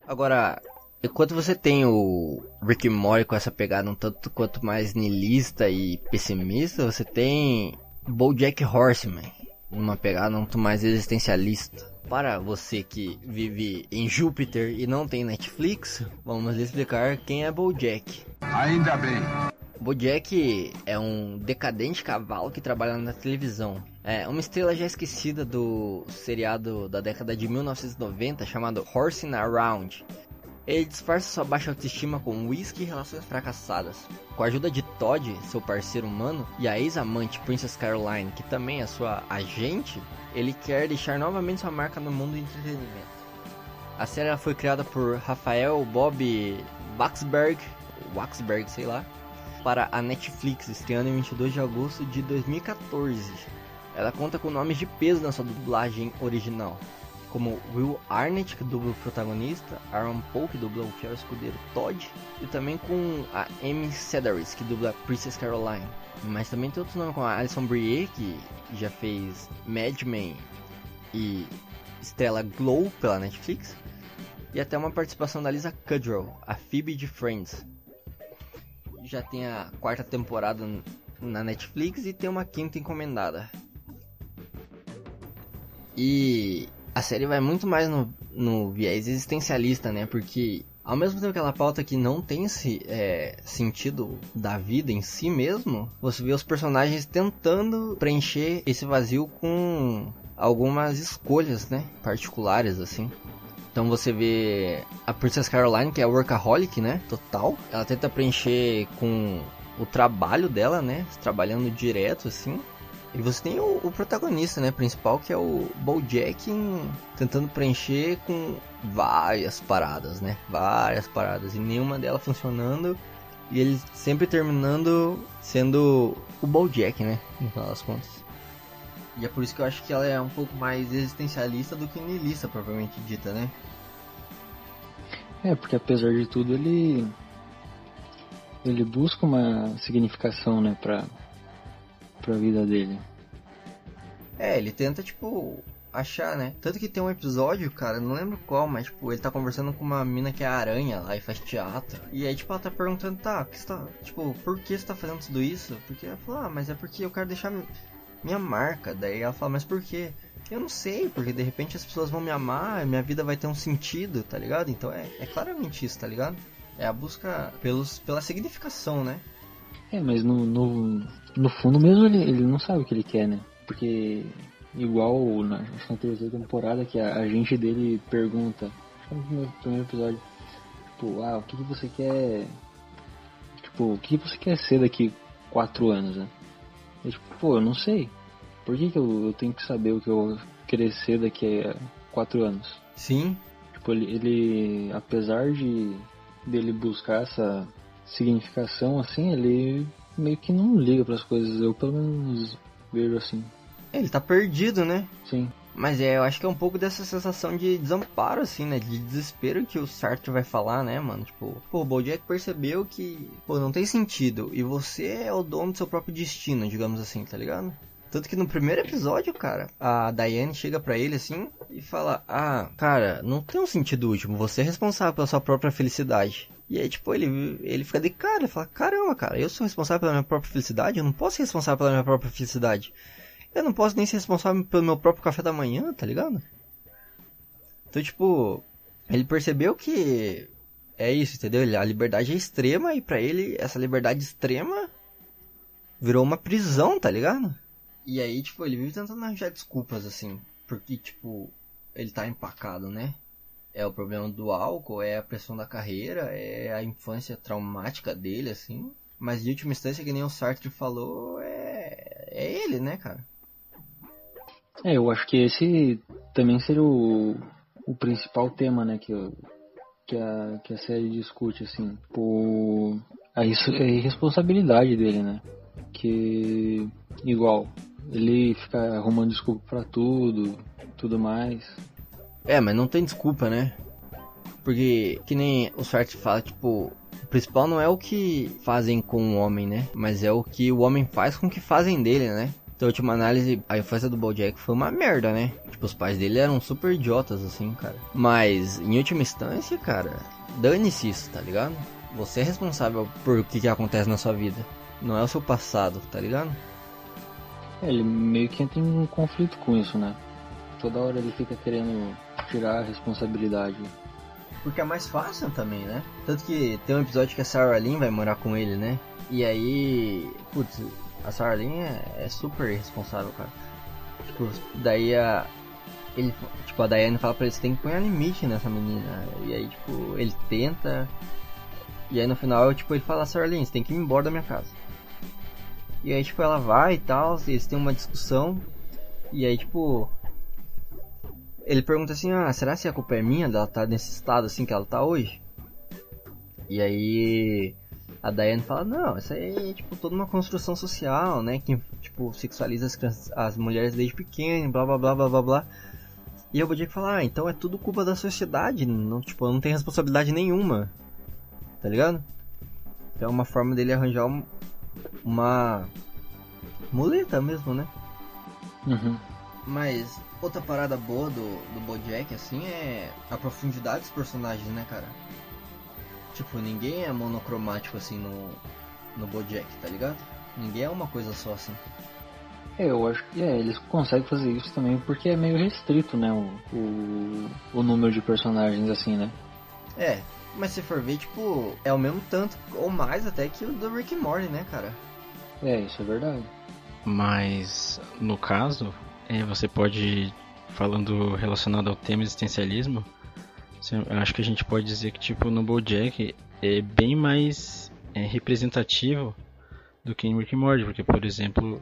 Agora, enquanto você tem o Rick Morty com essa pegada um tanto quanto mais niilista e pessimista, você tem BoJack Horseman numa pegada um tanto mais existencialista. Para você que vive em Júpiter e não tem Netflix, vamos lhe explicar quem é BoJack. Ainda bem. Bojack é um decadente cavalo que trabalha na televisão. É uma estrela já esquecida do seriado da década de 1990 chamado Horsing Around. Ele disfarça sua baixa autoestima com whisky e relações fracassadas. Com a ajuda de Todd, seu parceiro humano, e a ex-amante Princess Caroline, que também é sua agente, ele quer deixar novamente sua marca no mundo do entretenimento. A série foi criada por Rafael Bob Waxberg, Waxberg, sei lá, para a Netflix, estreando em 22 de agosto de 2014. Ela conta com nomes de peso na sua dublagem original, como Will Arnett, que dubla o protagonista, Aaron Paul, que dubla o fiel escudeiro Todd, e também com a Amy Sedaris, que dubla Princess Caroline. Mas também tem outros nomes, como a Alison Brie, que já fez Mad Men e estrela Glow pela Netflix, e até uma participação da Lisa Kudrow, a Phoebe de Friends. Já tem a quarta temporada na Netflix e tem uma quinta encomendada. E a série vai muito mais no, no viés existencialista, né? Porque ao mesmo tempo que ela pauta que não tem esse é, sentido da vida em si mesmo, você vê os personagens tentando preencher esse vazio com algumas escolhas, né? Particulares, assim. Então você vê a Princess Caroline, que é workaholic, né? Total. Ela tenta preencher com o trabalho dela, né? Trabalhando direto, assim. E você tem o, o protagonista, né? Principal, que é o Bojack em- tentando preencher com várias paradas, né? Várias paradas. E nenhuma delas funcionando. E ele sempre terminando sendo o Bojack, né? No final das contas. E é por isso que eu acho que ela é um pouco mais existencialista do que niilista, propriamente dita, né? É, porque apesar de tudo ele. Ele busca uma significação, né, pra, pra vida dele. É, ele tenta, tipo, achar, né? Tanto que tem um episódio, cara, não lembro qual, mas, tipo, ele tá conversando com uma mina que é aranha lá e faz teatro. E aí, tipo, ela tá perguntando, tá, que tá, tipo, por que você tá fazendo tudo isso? Porque ela falou, ah, mas é porque eu quero deixar mi- minha marca. Daí ela fala, mas por quê? Eu não sei, porque de repente as pessoas vão me amar, minha vida vai ter um sentido, tá ligado? Então é, é claramente isso, tá ligado? É a busca pelos, pela significação, né? É, mas no, no, no fundo mesmo ele, ele não sabe o que ele quer, né? Porque igual na, acho que na terceira temporada que a agente dele pergunta, acho que no primeiro, episódio, tipo, ah, o que, que você quer. Tipo, o que você quer ser daqui quatro anos, né? E, tipo, pô, eu não sei. Por que, que eu, eu tenho que saber o que eu querer ser daqui a quatro anos? Sim, Tipo, ele, ele apesar de dele buscar essa significação assim, ele meio que não liga para as coisas. Eu pelo menos vejo assim. ele tá perdido, né? Sim. Mas é, eu acho que é um pouco dessa sensação de desamparo, assim, né? De desespero que o Sartre vai falar, né, mano? Tipo, pô, o Bojack percebeu que, pô, não tem sentido. E você é o dono do seu próprio destino, digamos assim, tá ligado? Tanto que no primeiro episódio, cara, a Diane chega pra ele assim e fala: Ah, cara, não tem um sentido último, você é responsável pela sua própria felicidade. E aí, tipo, ele, ele fica de cara, ele fala: Caramba, cara, eu sou responsável pela minha própria felicidade? Eu não posso ser responsável pela minha própria felicidade. Eu não posso nem ser responsável pelo meu próprio café da manhã, tá ligado? Então, tipo, ele percebeu que é isso, entendeu? A liberdade é extrema e pra ele essa liberdade extrema virou uma prisão, tá ligado? E aí, tipo, ele vive tentando arranjar desculpas, assim, porque, tipo, ele tá empacado, né? É o problema do álcool, é a pressão da carreira, é a infância traumática dele, assim. Mas de última instância, que nem o Sartre falou, é, é ele, né, cara? É, eu acho que esse também seria o, o principal tema, né, que, que, a, que a série discute, assim, por a, a irresponsabilidade dele, né, que, igual, ele fica arrumando desculpa pra tudo, tudo mais, É, mas não tem desculpa, né? Porque, que nem o Sartre fala, tipo, o principal não é o que fazem com o homem, né? Mas é o que o homem faz com o que fazem dele, né? Então, última análise, a infância do Bojack foi uma merda, né? Tipo, os pais dele eram super idiotas, assim, cara. Mas, em última instância, cara, dane-se isso, tá ligado? Você é responsável por o que, que acontece na sua vida. Não é o seu passado, tá ligado? É, ele meio que entra em um conflito com isso, né, toda hora ele fica querendo tirar a responsabilidade, Porque é mais fácil também, né? Tanto que tem um episódio que a Sarah Lynn vai morar com ele, né? E aí, putz, a Sarah Lynn é, é super responsável, cara. Tipo, daí a. Ele, tipo, a Diane fala pra ele, você tem que pôr um limite nessa menina. E aí, tipo, ele tenta. E aí no final, tipo, ele fala, Sarah Lynn, você tem que ir embora da minha casa. E aí, tipo, ela vai e tal, eles têm uma discussão. E aí, tipo, ele pergunta assim, ah, será que a culpa é minha dela estar nesse estado assim que ela tá hoje? E aí a Diane fala, não, isso aí é tipo toda uma construção social, né? Que tipo sexualiza as, crianças- as mulheres desde pequeno, blá blá blá blá blá blá. E o Bojack fala, ah, então é tudo culpa da sociedade, não, tipo, eu não tenho responsabilidade nenhuma. Tá ligado? Então é uma forma dele arranjar um- uma muleta mesmo, né? uhum. Mas outra parada boa do, do Bojack, assim, é a profundidade dos personagens, né, cara? Tipo, ninguém é monocromático, assim, no, no Bojack, tá ligado? Ninguém é uma coisa só, assim. É, eu acho que é, eles conseguem fazer isso também porque é meio restrito, né? O, o, o número de personagens assim, né? É, mas se for ver, tipo, é o mesmo tanto, ou mais até que o do Rick and Morty, né, cara? É, isso é verdade. Mas no caso, é, você pode, falando relacionado ao tema existencialismo, acho que a gente pode dizer que tipo no BoJack é bem mais é, representativo do que em Rick and Morty, porque por exemplo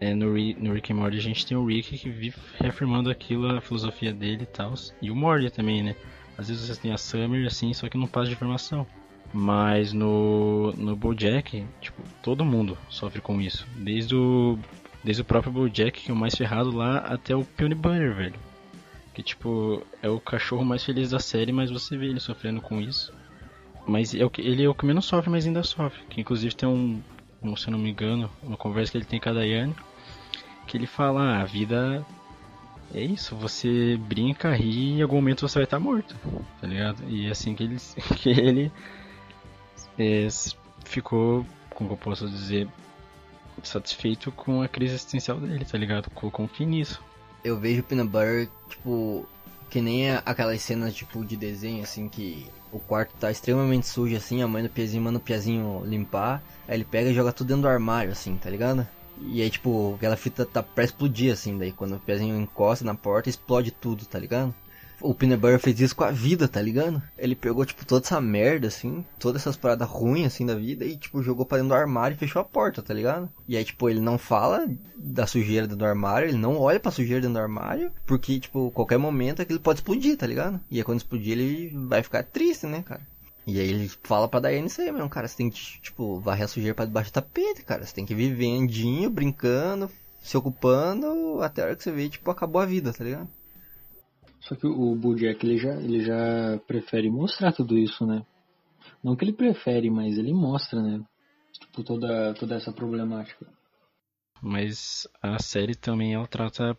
é, no, no Rick and Morty a gente tem o Rick que vive reafirmando aquilo, a filosofia dele e tal, e o Morty também, né? Às vezes você tem a Summer assim, só que não passa de informação. Mas no, no BoJack, tipo, todo mundo sofre com isso. Desde o, desde o próprio BoJack, que é o mais ferrado lá, até o Peony Bunny, velho. Que, tipo, é o cachorro mais feliz da série, mas você vê ele sofrendo com isso. Mas é o que, ele é o que menos sofre, mas ainda sofre. Que, inclusive, tem um, um, se eu não me engano, uma conversa que ele tem com a Dayane, que ele fala, ah, a vida é isso, você brinca, ri e em algum momento você vai estar morto, tá ligado? E é assim que ele, que ele é, ficou, como eu posso dizer, satisfeito com a crise existencial dele, tá ligado? Colocou um fim nisso. Eu vejo o Peanut Butter, tipo, que nem a- aquelas cenas, tipo, de desenho, assim, que o quarto tá extremamente sujo, assim, a mãe do Piazinho manda o Piazinho limpar, aí ele pega e joga tudo dentro do armário, assim, tá ligado? E aí, tipo, aquela fita tá pra explodir, assim, daí quando o Piazinho encosta na porta, explode tudo, tá ligado? O Peanut fez isso com a vida, tá ligado? Ele pegou, tipo, toda essa merda, assim, todas essas paradas ruins, assim, da vida e, tipo, jogou pra dentro do armário e fechou a porta, tá ligado? E aí, tipo, ele não fala da sujeira dentro do armário, ele não olha pra sujeira dentro do armário, porque, tipo, qualquer momento aquilo pode explodir, tá ligado? E aí, quando explodir, ele vai ficar triste, né, cara? E aí ele fala pra Daiane isso aí mesmo, cara, você tem que, tipo, varrer a sujeira pra debaixo do tapete, cara. Você tem que ir vivendinho, brincando, se ocupando, até a hora que você vê, tipo, acabou a vida, tá ligado? Só que o Bojack ele já, ele já prefere mostrar tudo isso, né? Não que ele prefere, mas ele mostra, né? Tipo, toda, toda essa problemática. Mas a série também ela trata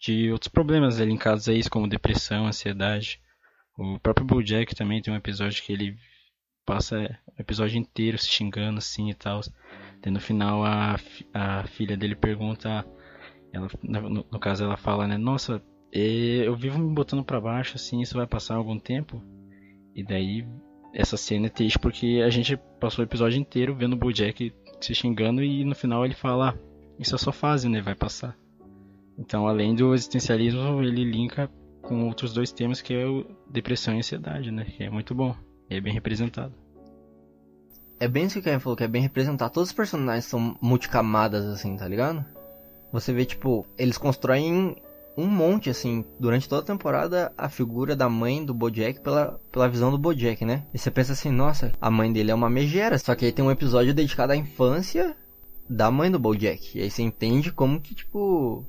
de outros problemas linkados a isso, como depressão, ansiedade. O próprio BoJack também tem um episódio que ele passa o episódio inteiro se xingando assim e tal. no final a, a filha dele pergunta, ela, no, no caso ela fala, né, nossa, eu vivo me botando para baixo assim, isso vai passar algum tempo? E daí essa cena é triste porque a gente passou o episódio inteiro vendo o BoJack se xingando e no final ele fala, ah, isso é só fase, né, vai passar. Então, além do existencialismo, ele linka com outros dois temas que é o depressão e ansiedade, né, que é muito bom, é bem representado. É bem isso que o Kevin falou, que é bem representado. Todos os personagens são multicamadas, assim, tá ligado? Você vê, tipo, eles constroem um monte, assim, durante toda a temporada, a figura da mãe do Bojack pela, pela visão do Bojack, né? E você pensa assim, nossa, a mãe dele é uma megera. Só que aí tem um episódio dedicado à infância da mãe do Bojack. E aí você entende como que, tipo,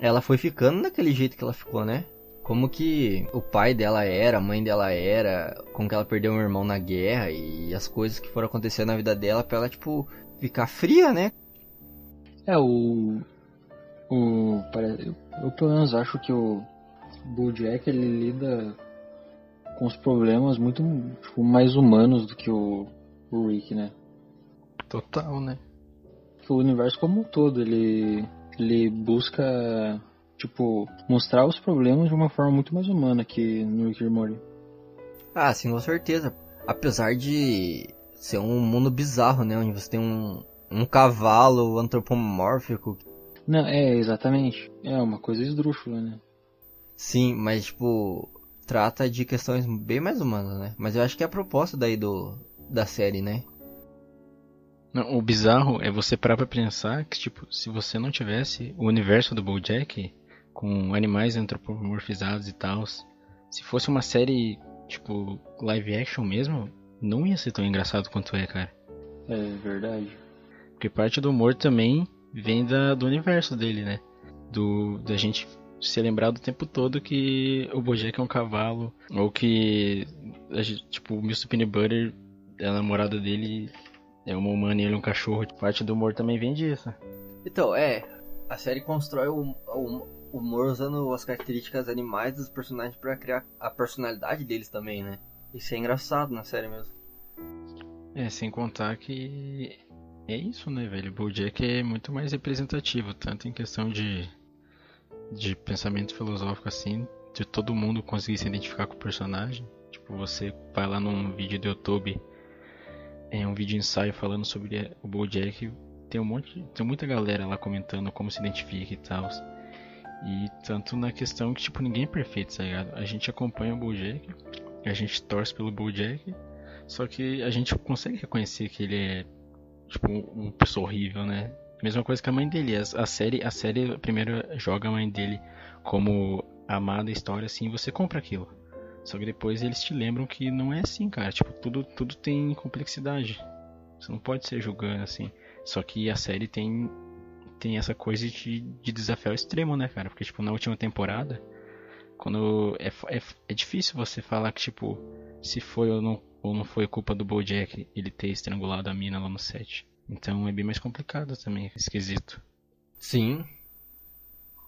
ela foi ficando daquele jeito que ela ficou, né? Como que o pai dela era, a mãe dela era, como que ela perdeu um irmão na guerra e as coisas que foram acontecer na vida dela pra ela, tipo, ficar fria, né? É, o, o, eu pelo menos acho que o Bojack ele lida com os problemas muito tipo, mais humanos do que o, o Rick, né? Total, né? O universo como um todo, ele, ele busca tipo mostrar os problemas de uma forma muito mais humana que no Rick and Morty. Ah, sim, com certeza. Apesar de ser um mundo bizarro, né? Onde você tem um, um cavalo antropomórfico não, é, exatamente. É uma coisa esdrúxula, né? Sim, mas tipo, trata de questões bem mais humanas, né? Mas eu acho que é a proposta daí do da série, né? Não, o bizarro é você parar pra pensar que, tipo, se você não tivesse o universo do BoJack com animais antropomorfizados e tal, se fosse uma série, tipo, live action mesmo, não ia ser tão engraçado quanto é, cara. É verdade. Porque parte do humor também vem da, do universo dele, né? Do, da gente se lembrar do tempo todo que o Bojack é um cavalo, ou que, tipo, o Mr. Peanut Butter, a namorada dele é uma humana e ele é um cachorro. Parte do humor também vem disso. Então, é, a série constrói o, o humor usando as características animais dos personagens para criar a personalidade deles também, né? Isso é engraçado na série mesmo. É, sem contar que é isso, né, velho? Bojack é muito mais representativo, tanto em questão de, de pensamento filosófico assim, de todo mundo conseguir se identificar com o personagem. Tipo, você vai lá num vídeo do YouTube, é um vídeo ensaio falando sobre o Bojack, tem um monte, tem muita galera lá comentando como se identifica e tal. E tanto na questão que tipo ninguém é perfeito, tá ligado? A gente acompanha o Bojack, a gente torce pelo Bojack, só que a gente consegue reconhecer que ele é tipo, uma pessoa horrível, né? Mesma coisa que a mãe dele. A, a, série, a série primeiro joga a mãe dele como amada história, assim, você compra aquilo. Só que depois eles te lembram que não é assim, cara. Tipo, tudo, tudo tem complexidade. Você não pode ser julgando assim. Só que a série tem tem essa coisa de, de desafio extremo, né, cara? Porque, tipo, na última temporada, quando é, é, é difícil você falar que, tipo, se foi ou não ou não foi culpa do Bojack ele ter estrangulado a mina lá no set. Então é bem mais complicado também, esquisito. Sim.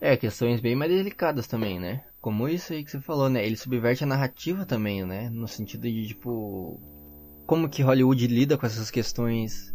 É, questões bem mais delicadas também, né? Como isso aí que você falou, né? Ele subverte a narrativa também, né? No sentido de, tipo... Como que Hollywood lida com essas questões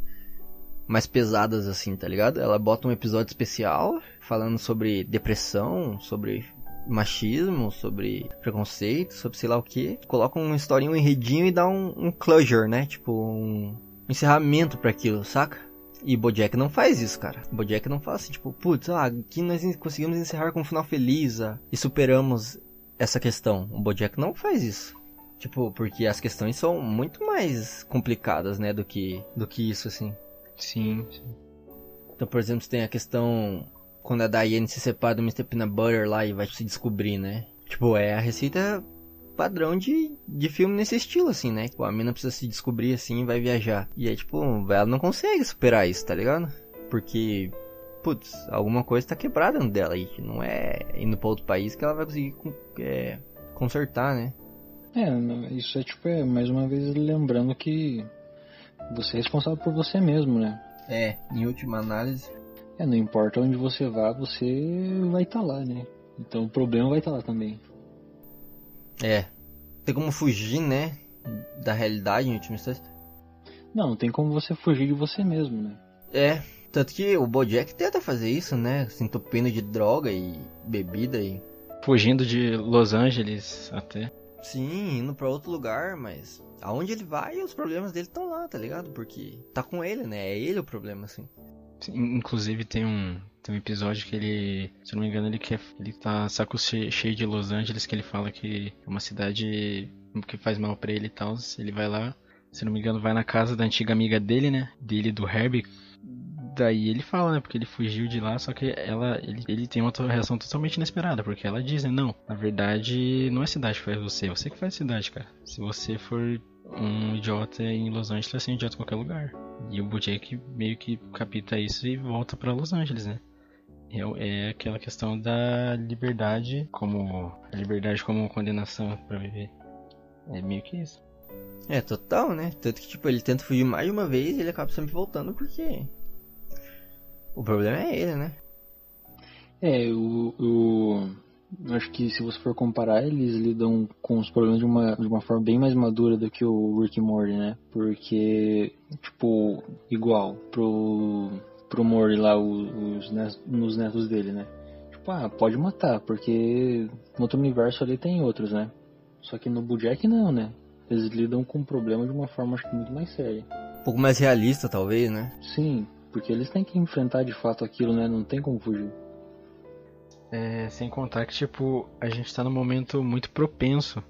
mais pesadas assim, tá ligado? Ela bota um episódio especial falando sobre depressão, sobre machismo, sobre preconceito, sobre sei lá o que. Coloca uma historinha, um enredinho e dá um, um closure, né? Tipo, um encerramento para aquilo, saca? E Bojack não faz isso, cara. Bojack não faz assim, tipo, putz, ah, aqui nós conseguimos encerrar com um final feliz ah, e superamos essa questão. O Bojack não faz isso. Tipo, porque as questões são muito mais complicadas, né, do que, do que isso, assim. Sim, sim. Então, por exemplo, você tem a questão quando a Diane se separa do Mr. Peanut Butter lá e vai se descobrir, né? Tipo, é a receita padrão de, de filme nesse estilo, assim, né? Tipo, a mina precisa se descobrir assim e vai viajar. E aí, tipo, ela não consegue superar isso, tá ligado? Porque, putz, alguma coisa tá quebrada dela aí. Não é indo pra outro país que ela vai conseguir é, consertar, né? É, isso é tipo, é mais uma vez lembrando que você é responsável por você mesmo, né? É, em última análise. É, não importa onde você vá, você vai estar lá, né? Então o problema vai estar lá também. É. Tem como fugir, né? Da realidade em última instância. Não, não tem como você fugir de você mesmo, né? É. Tanto que o Bojack tenta fazer isso, né? Se entupindo de droga e bebida e. Fugindo de Los Angeles até. Sim, indo pra outro lugar, mas aonde ele vai, os problemas dele estão lá, tá ligado? Porque tá com ele, né? É ele o problema, assim. Inclusive tem um, tem um episódio que ele, se não me engano, ele quer, ele tá saco che- cheio de Los Angeles, que ele fala que é uma cidade que faz mal pra ele e tal. Ele vai lá, se não me engano, vai na casa da antiga amiga dele, né? Dele do Herbie. Daí ele fala, né? Porque ele fugiu de lá, só que ela, ele, ele tem uma reação totalmente inesperada, porque ela diz, né? Não, na verdade, não é cidade que faz você, é você que faz cidade, cara. Se você for um idiota em Los Angeles, vai ser um idiota em qualquer lugar. E o Bojack meio que capta isso e volta pra Los Angeles, né? É, é aquela questão da liberdade como a liberdade como condenação pra viver. É meio que isso. É, total, né? Tanto que, tipo, ele tenta fugir mais de uma vez e ele acaba sempre voltando porque. O problema é ele, né? É, o, o, acho que se você for comparar, eles lidam com os problemas de uma, de uma forma bem mais madura do que o Rick e Morty, né? Porque, tipo, igual pro, pro Morty lá, os, nes- nos netos dele, né? Tipo, ah, pode matar, porque no outro universo ali tem outros, né? Só que no Bojack não, né? Eles lidam com o problema de uma forma, acho que muito mais séria. Um pouco mais realista, talvez, né? Sim, porque eles têm que enfrentar de fato aquilo, né? Não tem como fugir. É, sem contar que, tipo, a gente tá num momento muito propenso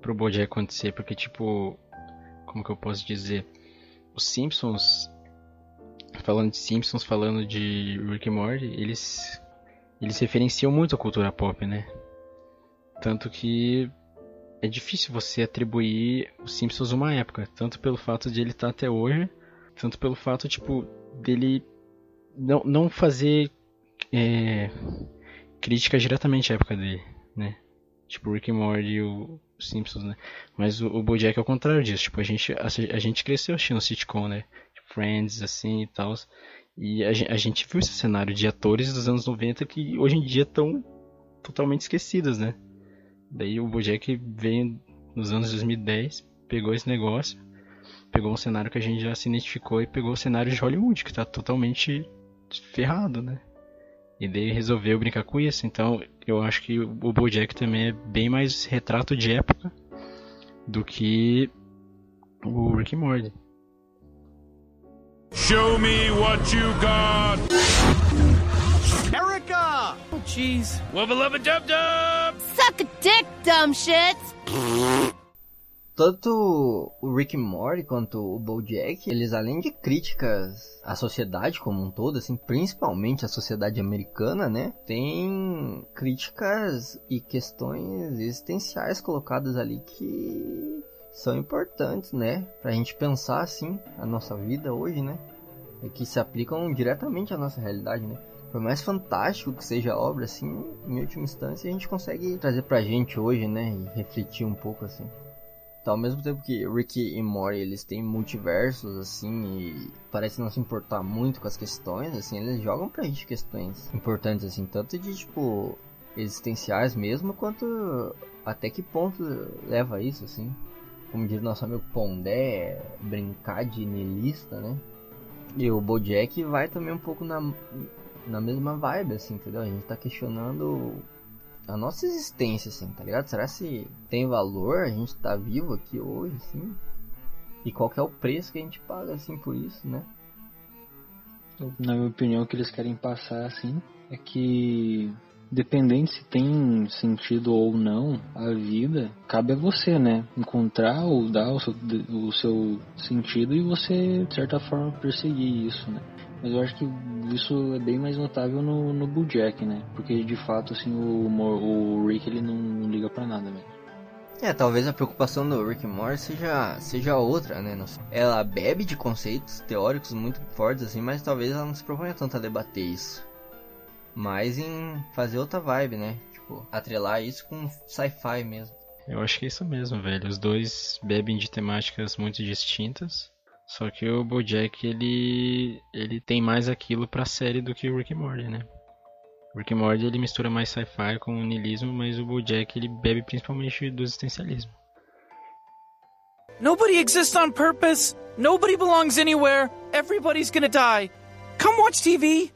pro Bojack acontecer, porque, tipo, como que eu posso dizer? Os Simpsons, falando de Simpsons, falando de Rick e Morty, eles, eles referenciam muito a cultura pop, né? Tanto que é difícil você atribuir os Simpsons uma época, tanto pelo fato de ele estar até hoje, tanto pelo fato, tipo, dele não, não fazer é, crítica diretamente à época dele, né? Tipo, Rick and Morty e o Simpsons, né? Mas o, o Bojack é o contrário disso. Tipo, a gente, a, a gente cresceu assistindo sitcom, né? Tipo, Friends, assim, e tal. E a, a gente viu esse cenário de atores dos anos 90 que hoje em dia estão totalmente esquecidos, né? Daí o Bojack veio nos anos 2010, pegou esse negócio, pegou um cenário que a gente já se identificou e pegou o cenário de Hollywood, que tá totalmente ferrado, né? E daí resolveu brincar com isso. Então eu acho que o Bojack também é bem mais retrato de época do que o Rick and Morty. Show me what you got. Erica! Oh, jeez. Wubba lubba dub dub. Suck a dick, dumb shits! Tanto o Rick Morty quanto o BoJack, eles além de críticas à sociedade como um todo, assim, principalmente à sociedade americana, né, tem críticas e questões existenciais colocadas ali que são importantes, né, pra gente pensar assim a nossa vida hoje, né, e que se aplicam diretamente à nossa realidade, né. Por mais fantástico que seja a obra, assim, em última instância a gente consegue trazer pra gente hoje, né, e refletir um pouco assim. Então, ao mesmo tempo que Rick e Morty eles têm multiversos assim e parece não se importar muito com as questões, assim, eles jogam pra gente questões importantes assim, tanto de tipo existenciais mesmo, quanto até que ponto leva isso assim. Como diz nosso amigo Pondé, brincar de niilista, né? E o Bojack vai também um pouco na, na mesma vibe, assim, entendeu? A gente tá questionando a nossa existência, assim, tá ligado? Será se tem valor a gente tá vivo aqui hoje, assim? E qual que é o preço que a gente paga, assim, por isso, né? Na minha opinião, o que eles querem passar, assim, é que dependente se tem sentido ou não a vida, cabe a você, né? Encontrar ou dar o seu, o seu sentido e você, de certa forma, perseguir isso, né? Mas eu acho que isso é bem mais notável no, no Bojack, né? Porque de fato, assim, o, Mor- o Rick ele não liga pra nada mesmo. É, talvez a preocupação do Rick Morty seja, seja outra, né? Não sei. Ela bebe de conceitos teóricos muito fortes, assim, mas talvez ela não se proponha tanto a debater isso. Mas em fazer outra vibe, né? Tipo, atrelar isso com sci-fi mesmo. Eu acho que é isso mesmo, velho. Os dois bebem de temáticas muito distintas, Só que o BoJack ele ele tem mais aquilo pra série do que o Rick and Morty, né? O Rick and Morty ele mistura mais sci-fi com o niilismo, mas o BoJack ele bebe principalmente do existencialismo. Nobody exists on purpose. Nobody belongs anywhere. Everybody's gonna die. Come watch TV.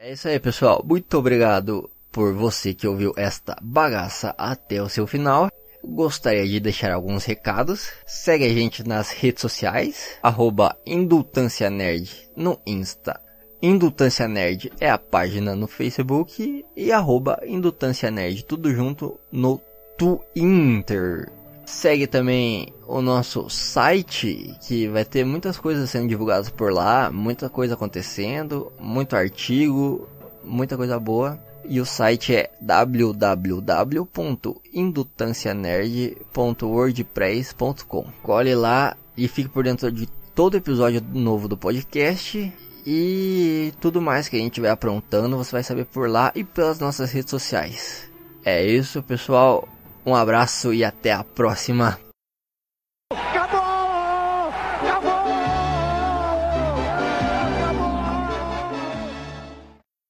É isso aí, pessoal. Muito obrigado por você que ouviu esta bagaça até o seu final. Gostaria de deixar alguns recados. Segue a gente nas redes sociais, arroba Indultância Nerd no Insta. Indultância Nerd é a página no Facebook e arroba Indultância Nerd, tudo junto no Twitter. Segue também o nosso site, que vai ter muitas coisas sendo divulgadas por lá, muita coisa acontecendo, muito artigo, muita coisa boa. E o site é www.indutancianerd.wordpress.com. Colhe lá e fique por dentro de todo episódio novo do podcast e tudo mais que a gente vai aprontando, você vai saber por lá e pelas nossas redes sociais. É isso, pessoal. Um abraço e até a próxima.